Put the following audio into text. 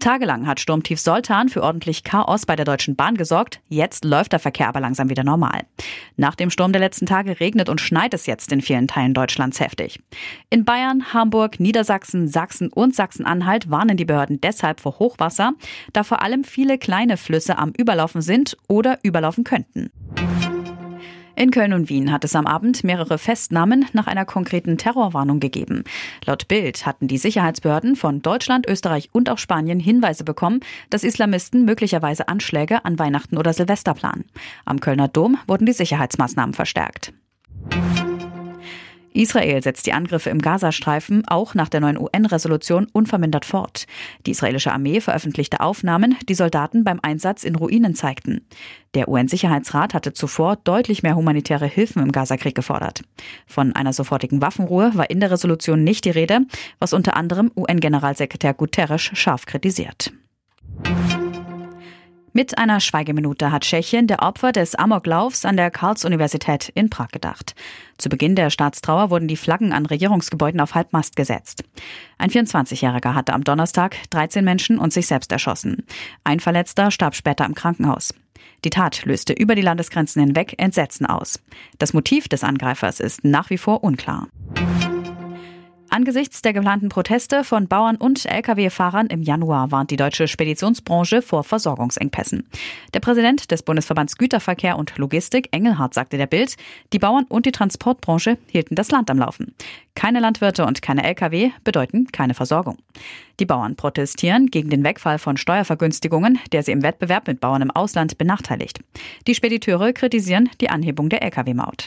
Tagelang hat Sturmtief Soltan für ordentlich Chaos bei der Deutschen Bahn gesorgt. Jetzt läuft der Verkehr aber langsam wieder normal. Nach dem Sturm der letzten Tage regnet und schneit es jetzt in vielen Teilen Deutschlands heftig. In Bayern, Hamburg, Niedersachsen, Sachsen und Sachsen-Anhalt warnen die Behörden deshalb vor Hochwasser, da vor allem viele kleine Flüsse am Überlaufen sind oder überlaufen könnten. In Köln und Wien hat es am Abend mehrere Festnahmen nach einer konkreten Terrorwarnung gegeben. Laut Bild hatten die Sicherheitsbehörden von Deutschland, Österreich und auch Spanien Hinweise bekommen, dass Islamisten möglicherweise Anschläge an Weihnachten oder Silvester planen. Am Kölner Dom wurden die Sicherheitsmaßnahmen verstärkt. Israel setzt die Angriffe im Gazastreifen auch nach der neuen UN-Resolution unvermindert fort. Die israelische Armee veröffentlichte Aufnahmen, die Soldaten beim Einsatz in Ruinen zeigten. Der UN-Sicherheitsrat hatte zuvor deutlich mehr humanitäre Hilfen im Gazakrieg gefordert. Von einer sofortigen Waffenruhe war in der Resolution nicht die Rede, was unter anderem UN-Generalsekretär Guterres scharf kritisiert. Mit einer Schweigeminute hat Tschechien der Opfer des Amoklaufs an der Karls-Universität in Prag gedacht. Zu Beginn der Staatstrauer wurden die Flaggen an Regierungsgebäuden auf Halbmast gesetzt. Ein 24-Jähriger hatte am Donnerstag 13 Menschen und sich selbst erschossen. Ein Verletzter starb später im Krankenhaus. Die Tat löste über die Landesgrenzen hinweg Entsetzen aus. Das Motiv des Angreifers ist nach wie vor unklar. Angesichts der geplanten Proteste von Bauern und Lkw-Fahrern im Januar warnt die deutsche Speditionsbranche vor Versorgungsengpässen. Der Präsident des Bundesverbands Güterverkehr und Logistik, Engelhardt, sagte der Bild, die Bauern und die Transportbranche hielten das Land am Laufen. Keine Landwirte und keine Lkw bedeuten keine Versorgung. Die Bauern protestieren gegen den Wegfall von Steuervergünstigungen, der sie im Wettbewerb mit Bauern im Ausland benachteiligt. Die Spediteure kritisieren die Anhebung der Lkw-Maut.